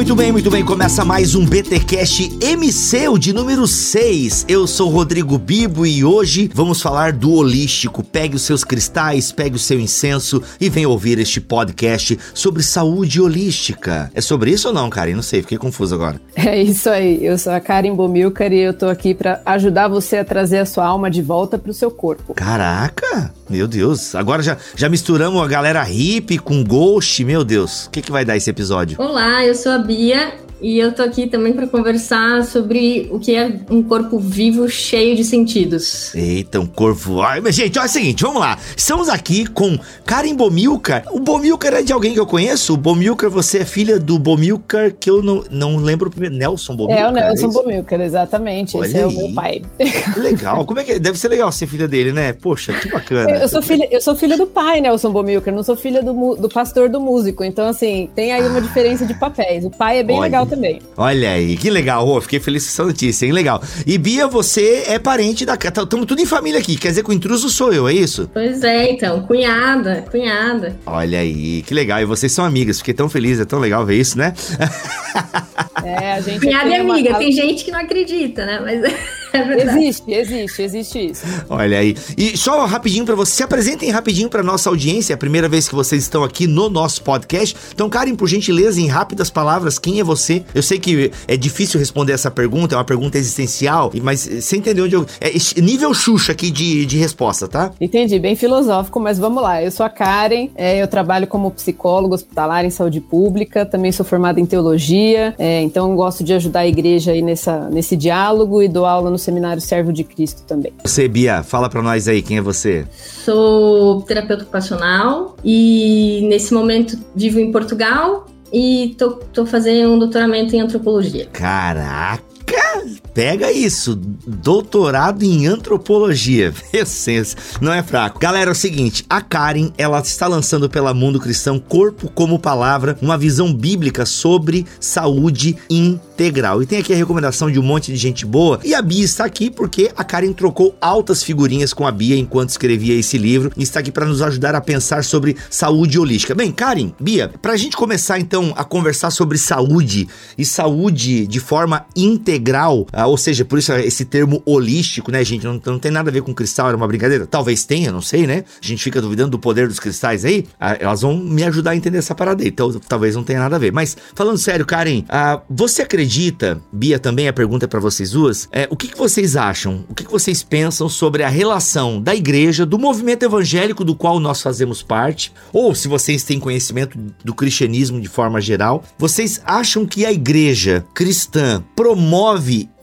Muito bem, muito bem. Começa mais um BTcast MC, o de número 6. Eu sou Rodrigo Bibo e hoje vamos falar do holístico. Pegue os seus cristais, pegue o seu incenso e venha ouvir este podcast sobre saúde holística. É sobre isso ou não, Karen? Não sei, fiquei confuso agora. É isso aí. Eu sou a Karen Bomilcar e eu tô aqui para ajudar você a trazer a sua alma de volta pro seu corpo. Caraca! Meu Deus, agora já, já misturamos a galera hippie com ghost, meu Deus. O que, que vai dar esse episódio? Olá, eu sou a Bia e eu tô aqui também para conversar sobre o que é um corpo vivo cheio de sentidos. Eita, um corpo. Ai, mas, gente, olha é o seguinte, vamos lá. Estamos aqui com Karen Bomilcar. O Bomilcar é de alguém que eu conheço? O Bomilcar, você é filha do Bomilcar, que eu não, não lembro o primeiro. Nelson Bomilcar. É o Nelson é Bomilcar, exatamente. Olha Esse aí. é o meu pai. Legal. Como é que é? Deve ser legal ser filha dele, né? Poxa, que bacana. Eu sou filha, eu sou filha do pai, Nelson Bomilcar, não sou filha do, do pastor do músico. Então, assim, tem aí uma diferença de papéis. O pai é bem Olha. legal também. Olha aí, que legal. Oh, fiquei feliz com essa notícia, hein? Legal. E Bia, você é parente da. Estamos tudo em família aqui. Quer dizer que o intruso sou eu, é isso? Pois é, então, cunhada, cunhada. Olha aí, que legal. E vocês são amigas. Fiquei tão feliz, é tão legal ver isso, né? É, a gente Cunhada e uma amiga, casa- tem gente que não acredita, né? Mas é verdade. Existe, existe, existe isso. Olha aí. E só rapidinho pra vocês, se apresentem rapidinho pra nossa audiência. É a primeira vez que vocês estão aqui no nosso podcast. Então, Karen, por gentileza, em rápidas palavras, quem é você? Eu sei que é difícil responder essa pergunta, é uma pergunta existencial, mas você entendeu onde eu. É nível Xuxa aqui de, de resposta, tá? Entendi, bem filosófico, mas vamos lá. Eu sou a Karen, é, eu trabalho como psicóloga hospitalar em saúde pública, também sou formada em teologia, é, então gosto de ajudar a igreja aí nessa, nesse diálogo e dou aula no seminário Servo de Cristo também. Você, Bia, fala pra nós aí, quem é você? Sou terapeuta ocupacional e nesse momento vivo em Portugal e tô, tô fazendo um doutoramento em antropologia. Caraca! Pega isso, doutorado em antropologia. Senso, não é fraco. Galera, é o seguinte, a Karen, ela está lançando pela Mundo Cristão Corpo como Palavra, uma visão bíblica sobre saúde integral. E tem aqui a recomendação de um monte de gente boa. E a Bia está aqui porque a Karen trocou altas figurinhas com a Bia enquanto escrevia esse livro e está aqui para nos ajudar a pensar sobre saúde holística. Bem, Karen, Bia, pra gente começar então a conversar sobre saúde e saúde de forma integral, ah, ou seja, por isso esse termo holístico, né, gente? Não, não tem nada a ver com cristal, era uma brincadeira. Talvez tenha, não sei, né? A gente fica duvidando do poder dos cristais aí. Ah, elas vão me ajudar a entender essa parada aí. Então, talvez não tenha nada a ver. Mas, falando sério, Karen, ah, você acredita, Bia, também a pergunta é pra vocês duas, é, o que, que vocês acham? O que, que vocês pensam sobre a relação da igreja, do movimento evangélico do qual nós fazemos parte, ou se vocês têm conhecimento do cristianismo de forma geral, vocês acham que a igreja cristã promove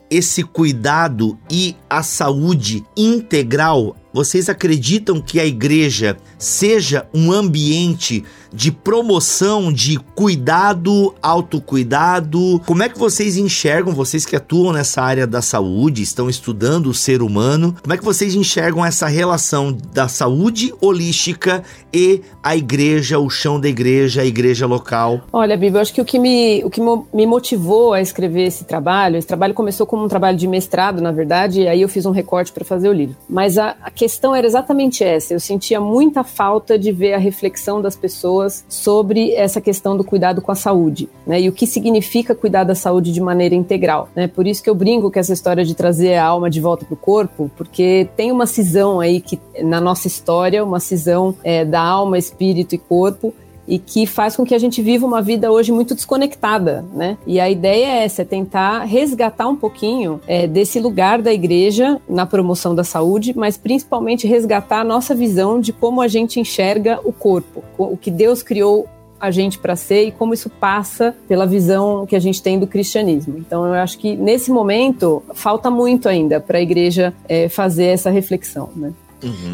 esse cuidado e a saúde integral? Vocês acreditam que a igreja seja um ambiente de promoção de cuidado, autocuidado? Como é que vocês enxergam, vocês que atuam nessa área da saúde, estão estudando o ser humano, como é que vocês enxergam essa relação da saúde holística e a igreja, o chão da igreja, a igreja local? Olha, Bíblia, eu acho que o que, me, o que me motivou a escrever esse trabalho, esse trabalho começou como um trabalho de mestrado, na verdade, e aí eu fiz um recorte para fazer o livro. Mas a, a questão era exatamente essa. Eu sentia muita falta de ver a reflexão das pessoas sobre essa questão do cuidado com a saúde, né? E o que significa cuidar da saúde de maneira integral, né? Por isso que eu brinco com essa história de trazer a alma de volta para o corpo, porque tem uma cisão aí que na nossa história, uma cisão é, da alma, espírito e corpo e que faz com que a gente viva uma vida hoje muito desconectada, né? E a ideia é essa, é tentar resgatar um pouquinho é, desse lugar da igreja na promoção da saúde, mas principalmente resgatar a nossa visão de como a gente enxerga o corpo, o que Deus criou a gente para ser e como isso passa pela visão que a gente tem do cristianismo. Então eu acho que nesse momento falta muito ainda para a igreja é, fazer essa reflexão, né?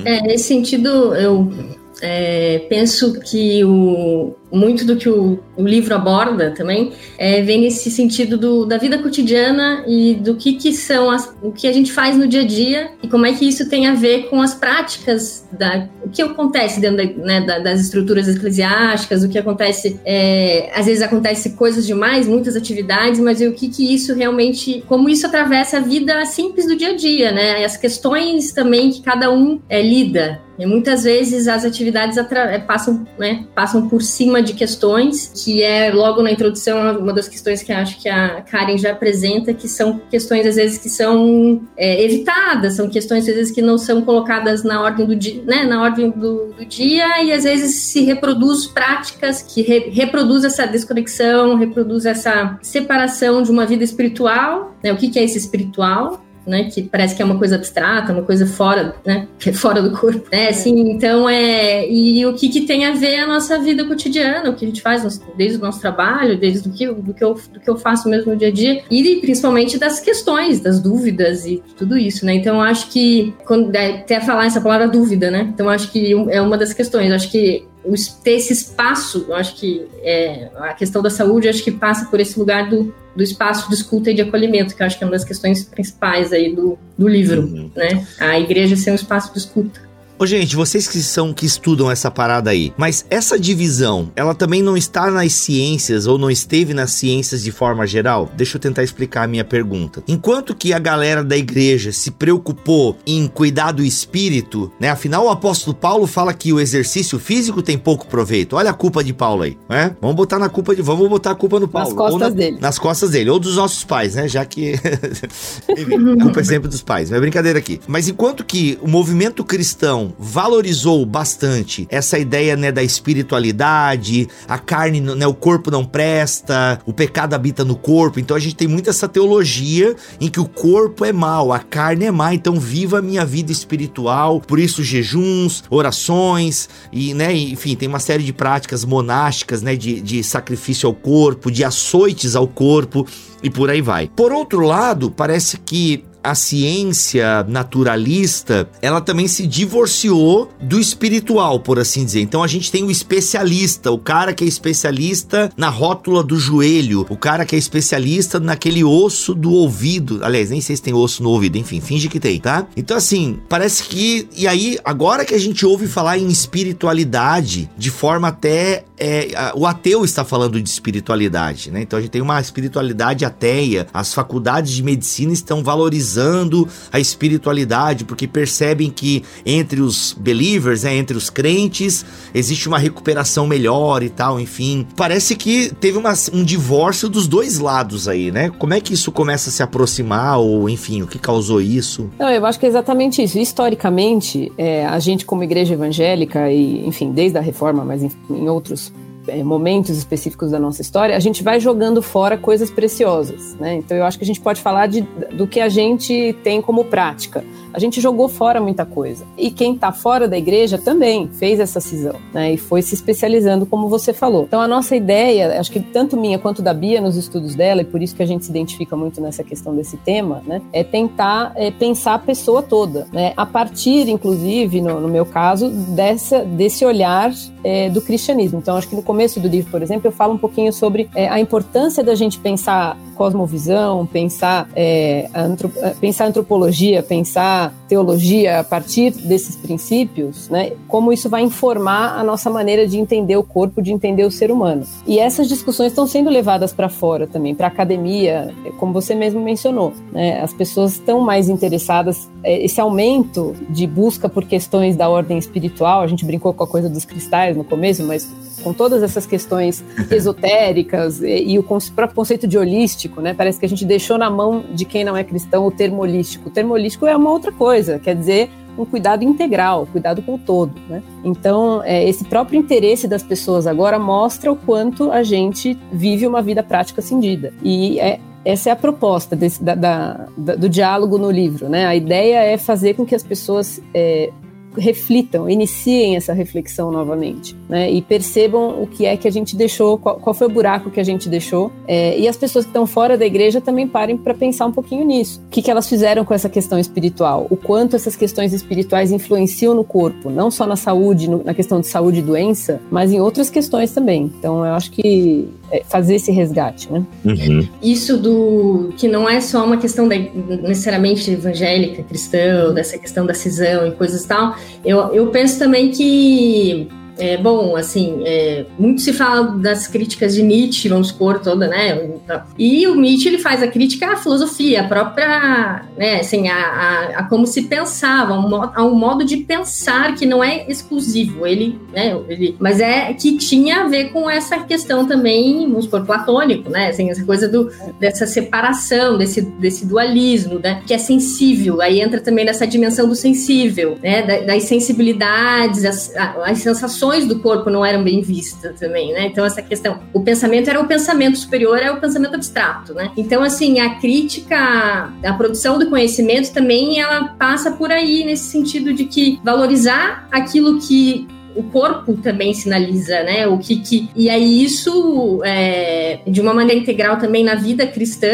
É, nesse sentido, eu é, penso que o, muito do que o, o livro aborda também é, vem nesse sentido do, da vida cotidiana e do que, que são as, o que a gente faz no dia a dia e como é que isso tem a ver com as práticas da o que acontece dentro da, né, da, das estruturas eclesiásticas, o que acontece é, às vezes acontece coisas demais, muitas atividades, mas o que que isso realmente, como isso atravessa a vida simples do dia a dia, né? As questões também que cada um é, lida. E muitas vezes as atividades é, passam, né, passam por cima de questões, que é logo na introdução uma das questões que acho que a Karen já apresenta, que são questões às vezes que são é, evitadas, são questões às vezes que não são colocadas na ordem do dia, né, na ordem do, do dia, e às vezes se reproduz práticas que re, reproduz essa desconexão, reproduz essa separação de uma vida espiritual, né, o que, que é esse espiritual, né, que parece que é uma coisa abstrata, uma coisa fora, né, é fora do corpo, né, assim, então é, e o que que tem a ver a nossa vida cotidiana, o que a gente faz desde o nosso trabalho, desde do que, do que, eu, do que eu faço mesmo no dia a dia, e principalmente das questões, das dúvidas e tudo isso, né, então acho que, quando, é, até falar essa palavra dúvida, né, então acho que é uma das questões, acho que ter esse espaço, eu acho que é, a questão da saúde, acho que passa por esse lugar do, do espaço de escuta e de acolhimento, que eu acho que é uma das questões principais aí do, do livro, uhum. né? A igreja ser um espaço de escuta. Ô, gente, vocês que são que estudam essa parada aí, mas essa divisão, ela também não está nas ciências ou não esteve nas ciências de forma geral? Deixa eu tentar explicar a minha pergunta. Enquanto que a galera da igreja se preocupou em cuidar do espírito, né? Afinal, o apóstolo Paulo fala que o exercício físico tem pouco proveito. Olha a culpa de Paulo aí, né? Vamos botar na culpa de, vamos botar a culpa no Paulo. Nas costas na, dele. Nas costas dele, ou dos nossos pais, né? Já que a culpa é sempre dos pais, não é brincadeira aqui. Mas enquanto que o movimento cristão valorizou bastante essa ideia né, da espiritualidade, a carne, né, o corpo não presta, o pecado habita no corpo. Então a gente tem muito essa teologia em que o corpo é mal, a carne é má. Então viva a minha vida espiritual. Por isso jejuns, orações e, né, enfim, tem uma série de práticas monásticas, né, de, de sacrifício ao corpo, de açoites ao corpo e por aí vai. Por outro lado, parece que a ciência naturalista, ela também se divorciou do espiritual, por assim dizer. Então a gente tem o especialista, o cara que é especialista na rótula do joelho, o cara que é especialista naquele osso do ouvido. Aliás, nem sei se tem osso no ouvido, enfim, finge que tem, tá? Então assim, parece que e aí agora que a gente ouve falar em espiritualidade de forma até é, o ateu está falando de espiritualidade, né? Então a gente tem uma espiritualidade ateia, as faculdades de medicina estão valorizando a espiritualidade, porque percebem que entre os believers, né, entre os crentes, existe uma recuperação melhor e tal, enfim. Parece que teve uma, um divórcio dos dois lados aí, né? Como é que isso começa a se aproximar, ou enfim, o que causou isso? Não, eu acho que é exatamente isso. Historicamente, é, a gente, como igreja evangélica, e enfim, desde a reforma, mas em, em outros momentos específicos da nossa história, a gente vai jogando fora coisas preciosas, né? Então eu acho que a gente pode falar de, do que a gente tem como prática. A gente jogou fora muita coisa. E quem está fora da igreja também fez essa cisão, né? E foi se especializando, como você falou. Então a nossa ideia, acho que tanto minha quanto da Bia nos estudos dela, e por isso que a gente se identifica muito nessa questão desse tema, né? É tentar é, pensar a pessoa toda, né? A partir, inclusive, no, no meu caso, dessa, desse olhar é, do cristianismo. Então acho que no começo do livro, por exemplo, eu falo um pouquinho sobre é, a importância da gente pensar cosmovisão, pensar, é, antrop pensar antropologia, pensar teologia a partir desses princípios, né, como isso vai informar a nossa maneira de entender o corpo, de entender o ser humano. E essas discussões estão sendo levadas para fora também, para academia, como você mesmo mencionou. Né, as pessoas estão mais interessadas, é, esse aumento de busca por questões da ordem espiritual, a gente brincou com a coisa dos cristais no começo, mas com todas essas questões esotéricas e, e, o próprio conceito de holístico, né? Parece que a gente deixou na mão de quem não é cristão o termo holístico. O termo holístico é uma outra coisa, quer dizer um cuidado integral, cuidado com o todo. Né? Então, é, esse próprio interesse das pessoas agora mostra o quanto a gente vive uma vida prática cindida. E é, essa é a proposta desse, da, da, do diálogo no livro. Né? A ideia é fazer com que as pessoas é, reflitam, iniciem essa reflexão novamente, né? E percebam o que é que a gente deixou, qual, qual foi o buraco que a gente deixou. É, e as pessoas que estão fora da igreja também parem para pensar um pouquinho nisso. O que, que elas fizeram com essa questão espiritual? O quanto essas questões espirituais influenciam no corpo, não só na saúde, no, na questão de saúde e doença, mas em outras questões também. Então, eu acho que fazer esse resgate, né? Uhum. Isso do que não é só uma questão da, necessariamente evangélica, cristã, dessa questão da cisão e coisas tal. Eu, eu penso também que é, bom, assim, é, muito se fala das críticas de Nietzsche, vamos supor, toda, né? E o Nietzsche, ele faz a crítica à filosofia, a própria, né, assim, a, a, a como se pensava, a um modo de pensar que não é exclusivo, ele, né, ele, mas é que tinha a ver com essa questão também, vamos supor, platônico, né, assim, essa coisa do, dessa separação, desse, desse dualismo, né, que é sensível, aí entra também nessa dimensão do sensível, né, das sensibilidades, as, as sensações do corpo não eram bem vistas também, né? Então essa questão, o pensamento era o pensamento superior, é o pensamento abstrato, né? Então assim, a crítica, a produção do conhecimento também ela passa por aí nesse sentido de que valorizar aquilo que o corpo também sinaliza, né? O que, que e aí isso é, de uma maneira integral também na vida cristã,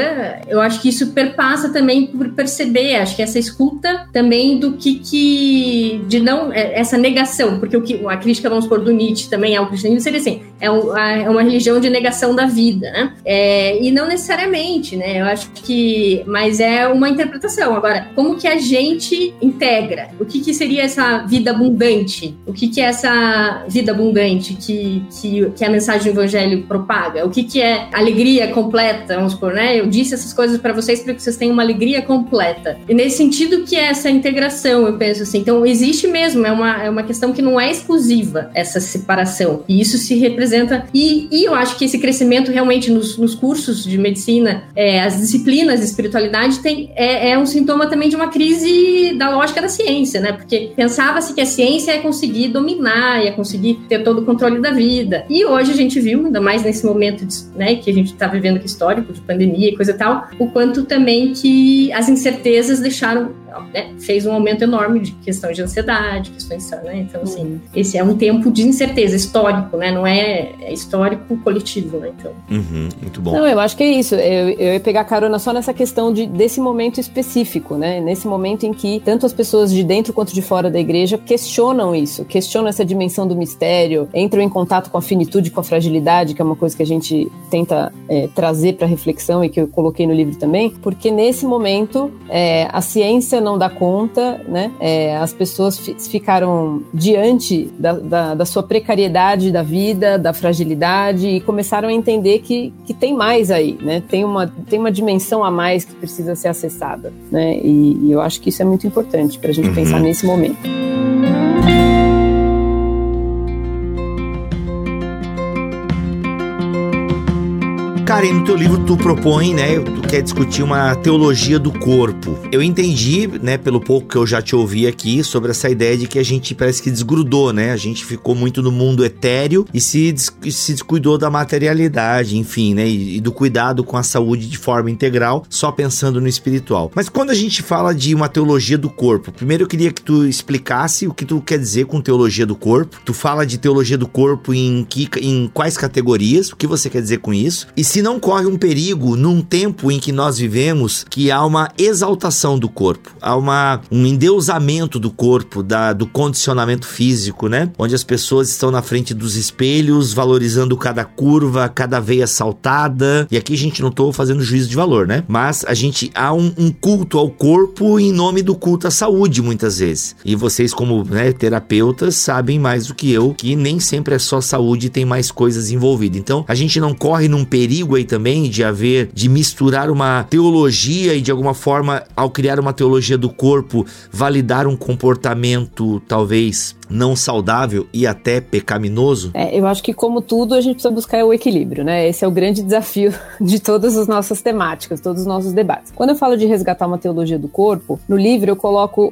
eu acho que isso perpassa também por perceber, acho que essa escuta também do que que de não é, essa negação, porque o que a crítica vamos por do Nietzsche também é o cristianismo seria assim, é, um, é uma religião de negação da vida, né? É, e não necessariamente, né? Eu acho que, mas é uma interpretação. Agora, como que a gente integra? O que que seria essa vida abundante? O que que é essa essa vida abundante que, que, que a mensagem do evangelho propaga? O que, que é alegria completa? Vamos supor, né? Eu disse essas coisas para vocês para que vocês tenham uma alegria completa. E nesse sentido que é essa integração, eu penso assim. Então, existe mesmo, é uma, é uma questão que não é exclusiva, essa separação. E isso se representa. E, e eu acho que esse crescimento realmente nos, nos cursos de medicina, é, as disciplinas de espiritualidade, tem, é, é um sintoma também de uma crise da lógica da ciência, né? Porque pensava-se que a ciência é conseguir dominar ia conseguir ter todo o controle da vida. E hoje a gente viu, ainda mais nesse momento né, que a gente está vivendo aqui histórico, de pandemia e coisa e tal, o quanto também que as incertezas deixaram né, fez um aumento enorme de questão de ansiedade, questões, né? Então, assim, uhum. esse é um tempo de incerteza histórico, né? Não é, é histórico coletivo, né? Então. Uhum, muito bom. Não, eu acho que é isso. Eu, eu ia pegar carona só nessa questão de, desse momento específico, né? Nesse momento em que tanto as pessoas de dentro quanto de fora da igreja questionam isso, questionam essa dimensão do mistério, entram em contato com a finitude, com a fragilidade, que é uma coisa que a gente tenta é, trazer para reflexão e que eu coloquei no livro também, porque nesse momento é, a ciência não dá conta, né? É, as pessoas ficaram diante da, da, da, sua precariedade da vida, da fragilidade e começaram a entender que, que tem mais aí, né? Tem uma, tem uma dimensão a mais que precisa ser acessada, né? E, e eu acho que isso é muito importante para a gente uhum. pensar nesse momento. Karen, no teu livro tu propõe, né, tu quer discutir uma teologia do corpo. Eu entendi, né, pelo pouco que eu já te ouvi aqui, sobre essa ideia de que a gente parece que desgrudou, né? A gente ficou muito no mundo etéreo e se, se descuidou da materialidade, enfim, né, e, e do cuidado com a saúde de forma integral, só pensando no espiritual. Mas quando a gente fala de uma teologia do corpo, primeiro eu queria que tu explicasse o que tu quer dizer com teologia do corpo. Tu fala de teologia do corpo em, que, em quais categorias? O que você quer dizer com isso? E se se não corre um perigo num tempo em que nós vivemos que há uma exaltação do corpo, há uma, um endeusamento do corpo, da, do condicionamento físico, né? Onde as pessoas estão na frente dos espelhos, valorizando cada curva, cada veia saltada. E aqui a gente não tô fazendo juízo de valor, né? Mas a gente há um, um culto ao corpo em nome do culto à saúde, muitas vezes. E vocês, como né, terapeutas, sabem mais do que eu que nem sempre é só saúde, tem mais coisas envolvidas. Então a gente não corre num perigo perigo aí também de haver, de misturar uma teologia e de alguma forma, ao criar uma teologia do corpo, validar um comportamento talvez não saudável e até pecaminoso? É, eu acho que, como tudo, a gente precisa buscar o equilíbrio, né? Esse é o grande desafio de todas as nossas temáticas, todos os nossos debates. Quando eu falo de resgatar uma teologia do corpo, no livro eu coloco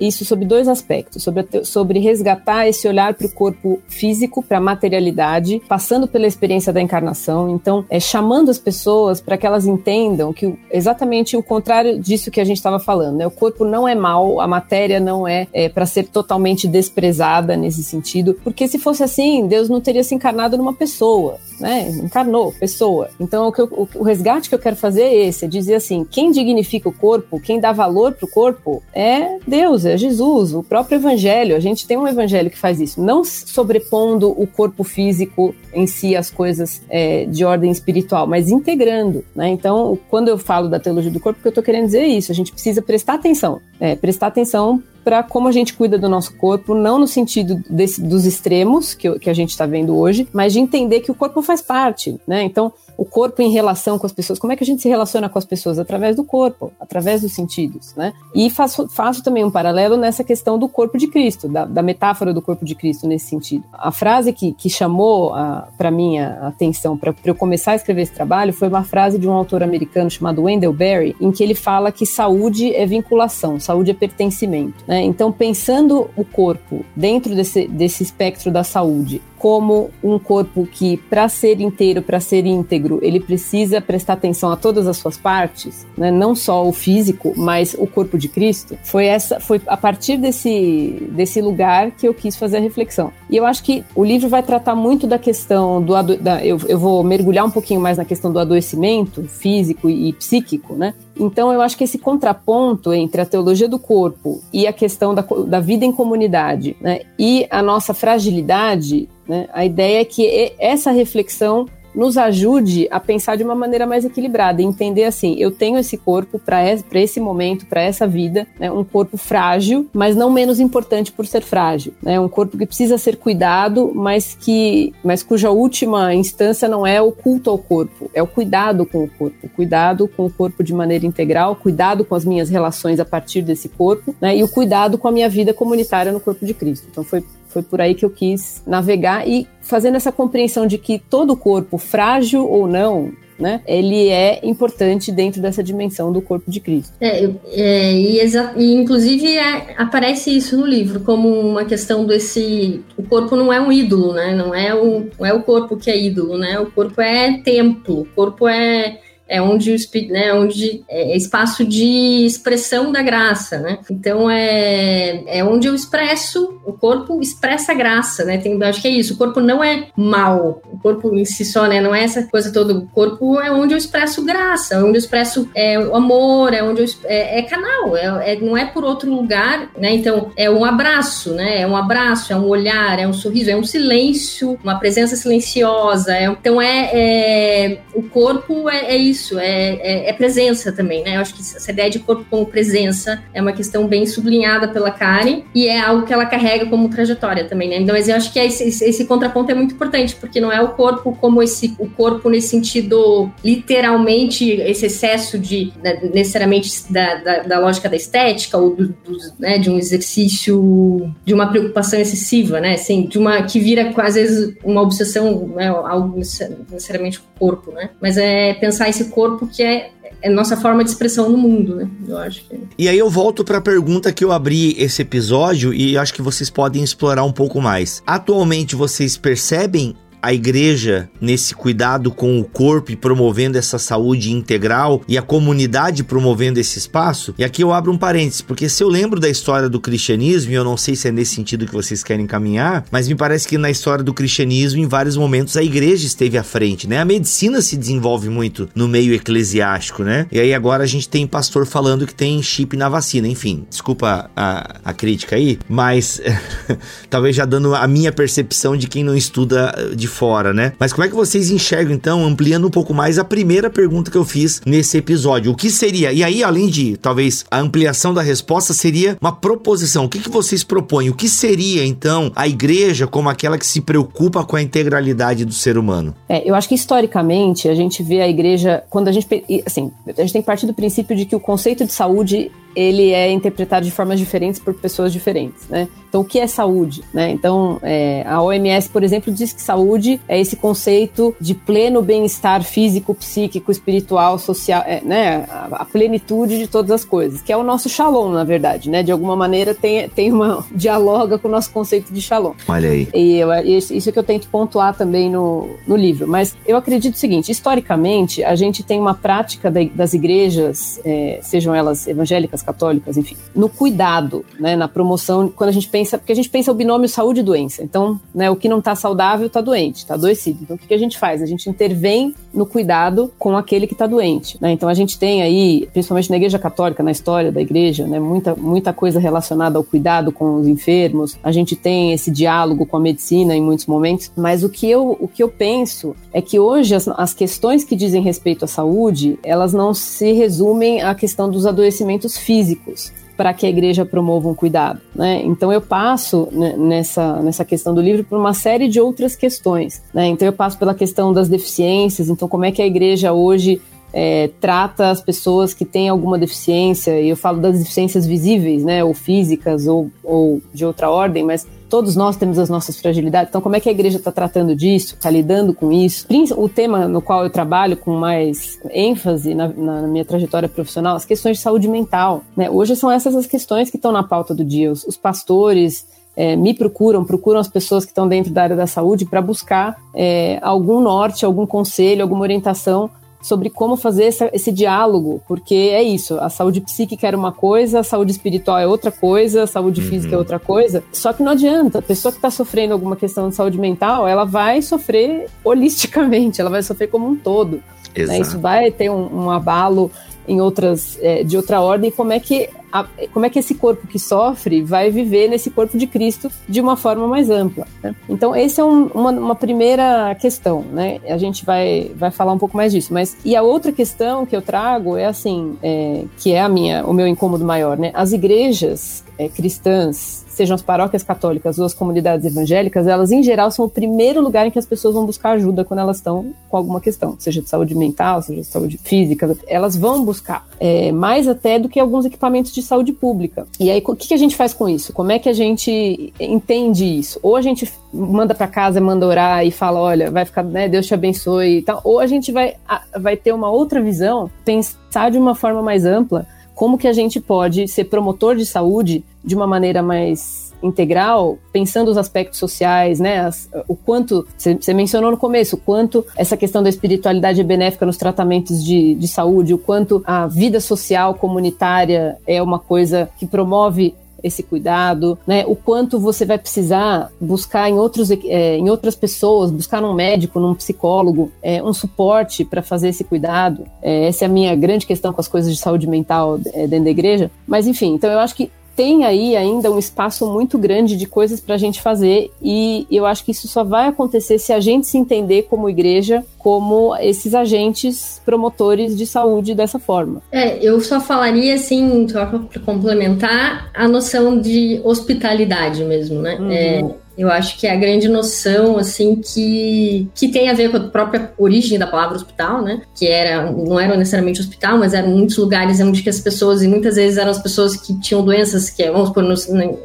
isso sobre dois aspectos: sobre, sobre resgatar esse olhar para o corpo físico, para a materialidade, passando pela experiência da encarnação. Então, é chamando as pessoas para que elas entendam que exatamente o contrário disso que a gente estava falando, né? O corpo não é mal, a matéria não é, é para ser totalmente desprezada nesse sentido, porque se fosse assim, Deus não teria se encarnado numa pessoa, né? Encarnou, pessoa. Então, o, que eu, o, o resgate que eu quero fazer é esse, é dizer assim, quem dignifica o corpo, quem dá valor para o corpo é Deus, é Jesus, o próprio evangelho. A gente tem um evangelho que faz isso, não sobrepondo o corpo físico em si as coisas é, de ordem espiritual, mas integrando, né? Então, quando eu falo da teologia do corpo, que eu estou querendo dizer é isso, a gente precisa prestar atenção, é, prestar atenção para como a gente cuida do nosso corpo, não no sentido desse, dos extremos que, que a gente está vendo hoje, mas de entender que o corpo faz parte, né? Então, o corpo em relação com as pessoas. Como é que a gente se relaciona com as pessoas? Através do corpo, através dos sentidos, né? E faço, faço também um paralelo nessa questão do corpo de Cristo, da, da metáfora do corpo de Cristo nesse sentido. A frase que, que chamou para mim a atenção para eu começar a escrever esse trabalho foi uma frase de um autor americano chamado Wendell Berry, em que ele fala que saúde é vinculação, saúde é pertencimento. Né? Então, pensando o corpo dentro desse, desse espectro da saúde, como um corpo que, para ser inteiro, para ser íntegro, ele precisa prestar atenção a todas as suas partes, né? não só o físico, mas o corpo de Cristo. Foi essa, foi a partir desse, desse lugar que eu quis fazer a reflexão. E eu acho que o livro vai tratar muito da questão do da, eu, eu vou mergulhar um pouquinho mais na questão do adoecimento físico e, e psíquico, né? Então, eu acho que esse contraponto entre a teologia do corpo e a questão da, da vida em comunidade né, e a nossa fragilidade, né, a ideia é que essa reflexão nos ajude a pensar de uma maneira mais equilibrada entender assim: eu tenho esse corpo para esse momento, para essa vida, né, um corpo frágil, mas não menos importante por ser frágil, né, um corpo que precisa ser cuidado, mas que, mas cuja última instância não é o culto ao corpo, é o cuidado com o corpo, cuidado com o corpo de maneira integral, cuidado com as minhas relações a partir desse corpo, né, e o cuidado com a minha vida comunitária no corpo de Cristo. Então foi foi por aí que eu quis navegar e fazendo essa compreensão de que todo corpo, frágil ou não, né? Ele é importante dentro dessa dimensão do corpo de Cristo. É, é e, e, inclusive é, aparece isso no livro como uma questão desse o corpo não é um ídolo, né? Não é o, não é o corpo que é ídolo, né? O corpo é templo, o corpo é é onde o né, onde é espaço de expressão da graça, né? Então é, é onde eu expresso, o corpo expressa a graça, né? Tem, acho que é isso. O corpo não é mal, o corpo em si só, né? Não é essa coisa toda. O corpo é onde eu expresso graça, é onde eu expresso é, o amor, é onde eu é, é canal, é, é, não é por outro lugar, né? Então é um abraço, né? É um abraço, é um olhar, é um sorriso, é um silêncio, uma presença silenciosa. É, então é, é o corpo é, é isso isso, é, é, é, presença também, né? Eu acho que essa ideia de corpo como presença é uma questão bem sublinhada pela Karen e é algo que ela carrega como trajetória também, né? Então, mas eu acho que esse, esse contraponto é muito importante, porque não é o corpo como esse, o corpo nesse sentido, literalmente, esse excesso de, né, necessariamente, da, da, da, lógica da estética ou do, do, né, de um exercício, de uma preocupação excessiva, né? Assim, de uma, que vira, às vezes, uma obsessão, né, algo necessariamente o corpo, né? Mas é pensar esse corpo que é é nossa forma de expressão no mundo, né? Eu acho que. E aí eu volto para a pergunta que eu abri esse episódio e acho que vocês podem explorar um pouco mais. Atualmente vocês percebem a igreja nesse cuidado com o corpo e promovendo essa saúde integral e a comunidade promovendo esse espaço? E aqui eu abro um parênteses, porque se eu lembro da história do cristianismo, e eu não sei se é nesse sentido que vocês querem caminhar, mas me parece que na história do cristianismo, em vários momentos, a igreja esteve à frente, né? A medicina se desenvolve muito no meio eclesiástico, né? E aí agora a gente tem pastor falando que tem chip na vacina, enfim, desculpa a, a crítica aí, mas talvez já dando a minha percepção de quem não estuda de fora, né? Mas como é que vocês enxergam, então, ampliando um pouco mais a primeira pergunta que eu fiz nesse episódio? O que seria? E aí, além de, talvez, a ampliação da resposta, seria uma proposição. O que, que vocês propõem? O que seria, então, a igreja como aquela que se preocupa com a integralidade do ser humano? É, eu acho que historicamente a gente vê a igreja, quando a gente, assim, a gente tem que partir do princípio de que o conceito de saúde ele é interpretado de formas diferentes por pessoas diferentes, né? Então, o que é saúde? Né? Então, é, a OMS, por exemplo, diz que saúde é esse conceito de pleno bem-estar físico, psíquico, espiritual, social, é, né? A, a, plenitude de todas as coisas, que é o nosso shalom, na verdade, né? De alguma maneira tem, tem uma dialoga com o nosso conceito de shalom. Olha aí. E eu, isso é que eu tento pontuar também no, no livro. Mas eu acredito o seguinte: historicamente, a gente tem uma prática das igrejas, é, sejam elas evangélicas, católicas, enfim, no cuidado, né? Na promoção, quando a gente pensa, porque a gente pensa o binômio saúde e doença. Então, né, o que não está saudável está doente, está adoecido. Então, o que, a gente faz? A gente intervém no cuidado com aquele que está doente. Né? Então, a gente tem aí, principalmente na Igreja Católica, na história da Igreja, né, muita, muita coisa relacionada ao cuidado com os enfermos. A gente tem esse diálogo com a medicina em muitos momentos. Mas o que eu, o que eu penso é que hoje as, as questões que dizem respeito à saúde, elas não se resumem à questão dos adoecimentos físicos para que a igreja promova um cuidado. Né? Então eu passo né, nessa, nessa questão do livro por uma série de outras questões. Né? Então eu passo pela questão das deficiências, então como é que a igreja hoje é, trata as pessoas que têm alguma deficiência, e eu falo das deficiências visíveis, né, ou físicas, ou, ou de outra ordem, mas todos nós temos as nossas fragilidades. Então, como é que a igreja está tratando disso, está lidando com isso? O tema no qual eu trabalho com mais ênfase na, na, minha trajetória profissional, as questões de saúde mental. Né? Hoje são essas as questões que estão na pauta do dia. Os, os pastores é, me procuram, procuram as pessoas que estão dentro da área da saúde para buscar é, algum norte, algum conselho, alguma orientação sobre como fazer essa, esse diálogo, porque é isso, a saúde psíquica era uma coisa, a saúde espiritual é outra coisa, a saúde uhum. física é outra coisa, só que não adianta, a pessoa que está sofrendo alguma questão de saúde mental, ela vai sofrer holisticamente, ela vai sofrer como um todo. Né? Isso vai ter um, um abalo em outras é, de outra ordem, como é que a, como é que esse corpo que sofre vai viver nesse corpo de Cristo de uma forma mais ampla. Né? Então, essa é um, uma, uma, primeira questão, né? A gente vai, vai falar um pouco mais disso. Mas e a outra questão que eu trago é assim, é, que é a minha, o meu incômodo maior, né? As igrejas é, cristãs sejam as paróquias católicas ou as comunidades evangélicas, elas em geral são o primeiro lugar em que as pessoas vão buscar ajuda quando elas estão com alguma questão, seja de saúde mental, seja de saúde física. Elas vão buscar é, mais até do que alguns equipamentos de saúde pública. E aí, o que, que a gente faz com isso? Como é que a gente entende isso? Ou a gente manda para casa, manda orar e fala, olha, vai ficar, né, Deus te abençoe e tal. Ou a gente vai, vai ter uma outra visão, pensar de uma forma mais ampla como que a gente pode ser promotor de saúde de uma maneira mais integral, pensando os aspectos sociais, né? As, o quanto, você mencionou no começo, o quanto essa questão da espiritualidade é benéfica nos tratamentos de, de saúde, o quanto a vida social comunitária é uma coisa que promove esse cuidado, né? O quanto você vai precisar buscar em, outros, é, em outras pessoas, buscar num médico, num psicólogo, é, um suporte para fazer esse cuidado. É, essa é a minha grande questão com as coisas de saúde mental é, dentro da igreja. Mas enfim, então eu acho que tem aí ainda um espaço muito grande de coisas para a gente fazer e eu acho que isso só vai acontecer se a gente se entender como igreja como esses agentes promotores de saúde dessa forma. É, eu só falaria assim, só para complementar a noção de hospitalidade mesmo, né? Uhum. É, eu acho que é a grande noção, assim, que, que tem a ver com a própria origem da palavra hospital, né? Que era, não era necessariamente hospital, mas eram muitos lugares onde que as pessoas, e muitas vezes eram as pessoas que tinham doenças, que vamos por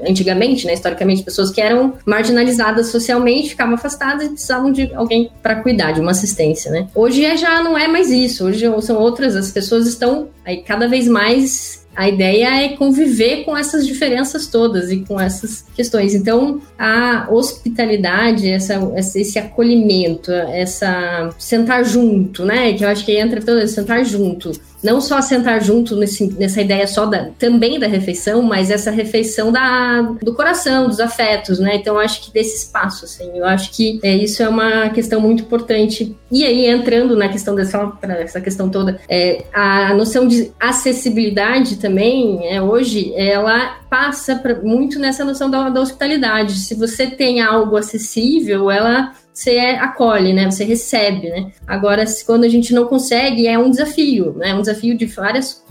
antigamente, né? Historicamente, pessoas que eram marginalizadas socialmente, ficavam afastadas e precisavam de alguém para cuidar, de uma assistência, né? Hoje é, já não é mais isso, hoje são outras, as pessoas estão aí cada vez mais a ideia é conviver com essas diferenças todas e com essas questões. Então, a hospitalidade, essa, esse acolhimento, essa sentar junto, né? Que eu acho que entra todo sentar junto não só sentar junto nesse, nessa ideia só da, também da refeição, mas essa refeição da, do coração, dos afetos, né? Então, acho que desse espaço, assim, eu acho que é, isso é uma questão muito importante. E aí, entrando na questão dessa essa questão toda, é, a noção de acessibilidade também, é, hoje, ela passa pra, muito nessa noção da, da hospitalidade. Se você tem algo acessível, ela você acolhe, né? Você recebe, né? Agora, quando a gente não consegue, é um desafio, né? É um desafio de várias,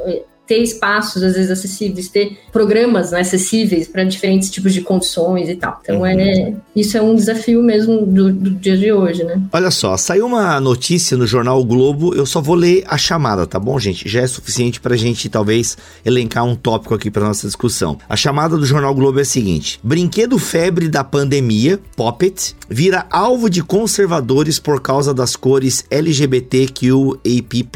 ter espaços, às vezes, acessíveis, ter programas né, acessíveis para diferentes tipos de condições e tal. Então, é, uhum. é, isso é um desafio mesmo do, do, dia de hoje, né? Olha só, saiu uma notícia no jornal o Globo, eu só vou ler a chamada, tá bom, gente? Já é suficiente para a gente, talvez, elencar um tópico aqui para nossa discussão. A chamada do jornal Globo é a seguinte: Brinquedo febre da pandemia, Poppet, vira alvo de conservadores por causa das cores LGBTQAP+.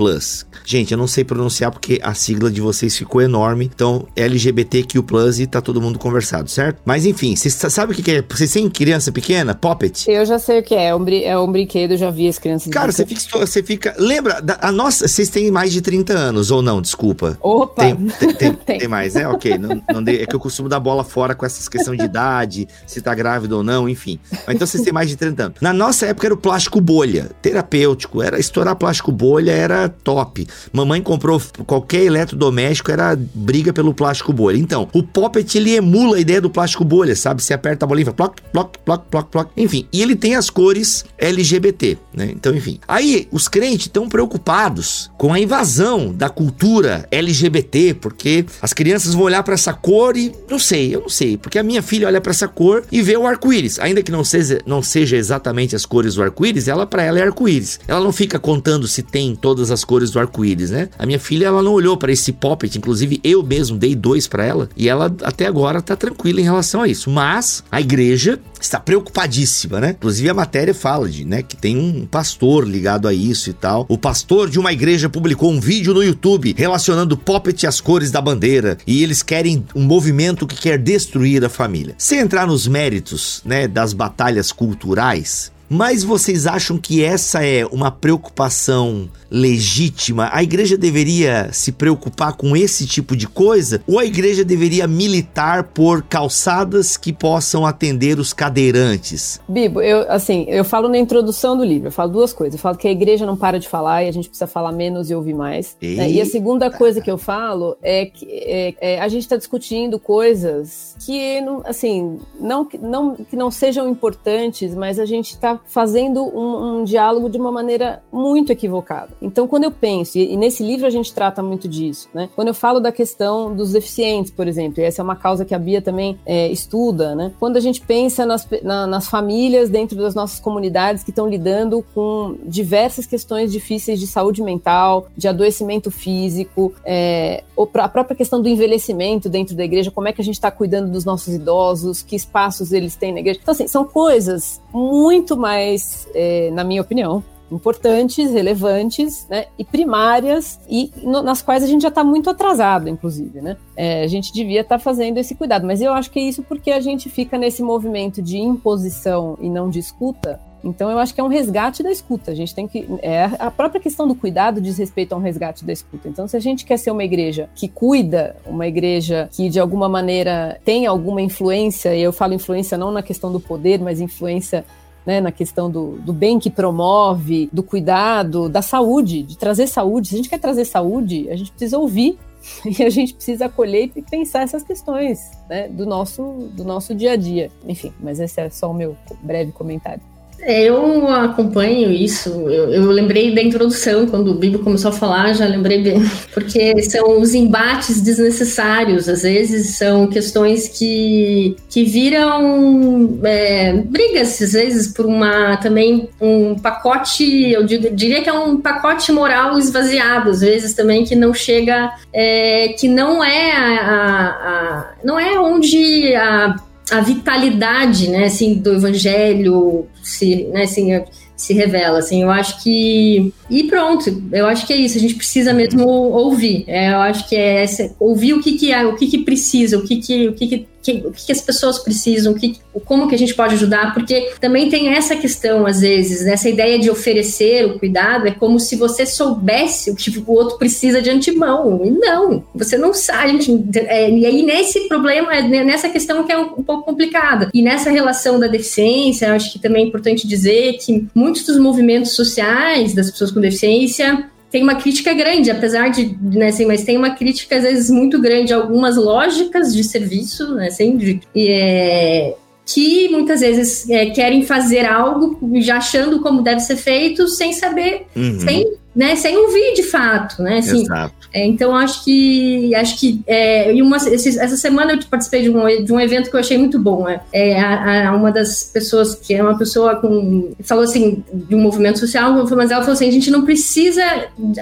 Gente, eu não sei pronunciar porque a sigla de vocês ficou enorme. Então, LGBTQ+, e tá todo mundo conversado, certo? Mas enfim, vocês sabem o que, é? Vocês têm criança pequena? Poppet? Eu já sei o que é. É um, é um brinquedo, eu já vi as crianças. Cara, você fica, você fica. Lembra? Da, a nossa. Vocês têm mais de 30 anos, ou não? Desculpa. Opa! Tem, tem, tem, tem mais, né? Ok. Não, não dei, é que eu costumo dar bola fora com essas questões de idade, se tá grávida ou não, enfim. Então vocês têm mais de 30 anos. Na nossa época era o plástico bolha, terapêutico. Era estourar plástico bolha, era top. Mamãe comprou qualquer eletrodoméstico, era briga pelo plástico bolha. Então, o Poppet ele emula a ideia do plástico bolha, sabe? Você aperta a bolinha, ploc, ploc, ploc, ploc, ploc. Enfim, e ele tem as cores LGBT, né? Então, enfim. Aí, os crentes estão preocupados com a invasão da cultura LGBT, porque as crianças vão olhar para essa cor e não sei, eu não sei, porque a minha filha olha para essa cor e vê o arco-íris, ainda que não seja, não seja exatamente as cores do arco-íris, ela para ela é arco-íris. Ela não fica contando se tem todas as cores do arco-íris, né? A minha filha ela não olhou para esse poppet, inclusive eu mesmo dei dois para ela e ela até agora tá tranquila em relação a isso. Mas a igreja está preocupadíssima, né? Inclusive a matéria fala de, né, que tem um pastor ligado a isso e tal. O pastor de uma igreja publicou um vídeo no YouTube relacionando Poppet às cores da bandeira e eles querem um movimento que quer destruir a família. Sem entrar nos méritos, né, das batalhas culturais, mas vocês acham que essa é uma preocupação legítima? A igreja deveria se preocupar com esse tipo de coisa? Ou a igreja deveria militar por calçadas que possam atender os cadeirantes? Bibo, eu assim, eu falo na introdução do livro, eu falo duas coisas. Eu falo que a igreja não para de falar e a gente precisa falar menos e ouvir mais. Né? E a segunda coisa que eu falo é que é, é, a gente está discutindo coisas que, assim, não, não, que não sejam importantes, mas a gente está fazendo um, um, diálogo de uma maneira muito equivocada. Então, quando eu penso, e, nesse livro a gente trata muito disso, né? Quando eu falo da questão dos deficientes, por exemplo, e essa é uma causa que a Bia também é, estuda, né? Quando a gente pensa nas, na, nas famílias dentro das nossas comunidades que estão lidando com diversas questões difíceis de saúde mental, de adoecimento físico, é, a própria questão do envelhecimento dentro da igreja, como é que a gente está cuidando dos nossos idosos, que espaços eles têm na igreja. Então, assim, são coisas muito mais, é, na minha opinião, importantes, relevantes né, e primárias e no, nas quais a gente já está muito atrasado, inclusive. Né? É, a gente devia estar tá fazendo esse cuidado, mas eu acho que é isso porque a gente fica nesse movimento de imposição e não de escuta. Então eu acho que é um resgate da escuta. A gente tem que é a própria questão do cuidado diz respeito a um resgate da escuta. Então se a gente quer ser uma igreja que cuida, uma igreja que de alguma maneira tem alguma influência, e eu falo influência não na questão do poder, mas influência né, na questão do, do bem que promove, do cuidado, da saúde, de trazer saúde. Se a gente quer trazer saúde, a gente precisa ouvir e a gente precisa acolher e pensar essas questões né, do, nosso, do nosso dia a dia. Enfim, mas esse é só o meu breve comentário. É, eu acompanho isso. Eu, eu, lembrei da introdução, quando o Bibo começou a falar, já lembrei bem. Porque são os embates desnecessários, às vezes são questões que, que viram é, brigas, às vezes, por uma também um pacote, eu diria que é um pacote moral esvaziado, às vezes também, que não chega, é, que não é a, a, a não é onde a a vitalidade, né, assim, do evangelho se, né, assim, se revela, assim, eu acho que e pronto, eu acho que é isso, a gente precisa mesmo ouvir, é, eu acho que é essa, ouvir o que que é, o que que precisa, o que que, o que, que que, o que as pessoas precisam, o que, como que a gente pode ajudar, porque também tem essa questão, às vezes, essa ideia de oferecer o cuidado é como se você soubesse o que o outro precisa de antemão. E não, você não sabe. É, e aí, nesse problema, é nessa questão que é um, um pouco complicada. E nessa relação da deficiência, acho que também é importante dizer que muitos dos movimentos sociais das pessoas com deficiência tem uma crítica grande, apesar de, né, assim, mas tem uma crítica às vezes muito grande a algumas lógicas de serviço, né, assim, de, e, é, que muitas vezes é, querem fazer algo já achando como deve ser feito sem saber, uhum. sem né, sem ouvir de fato, né? Assim, Exato. É, então acho que acho que é, uma, essa semana eu participei de um, de um evento que eu achei muito bom. É, é a, a, uma das pessoas que é uma pessoa com falou assim de um movimento social, mas ela falou assim: a gente não precisa,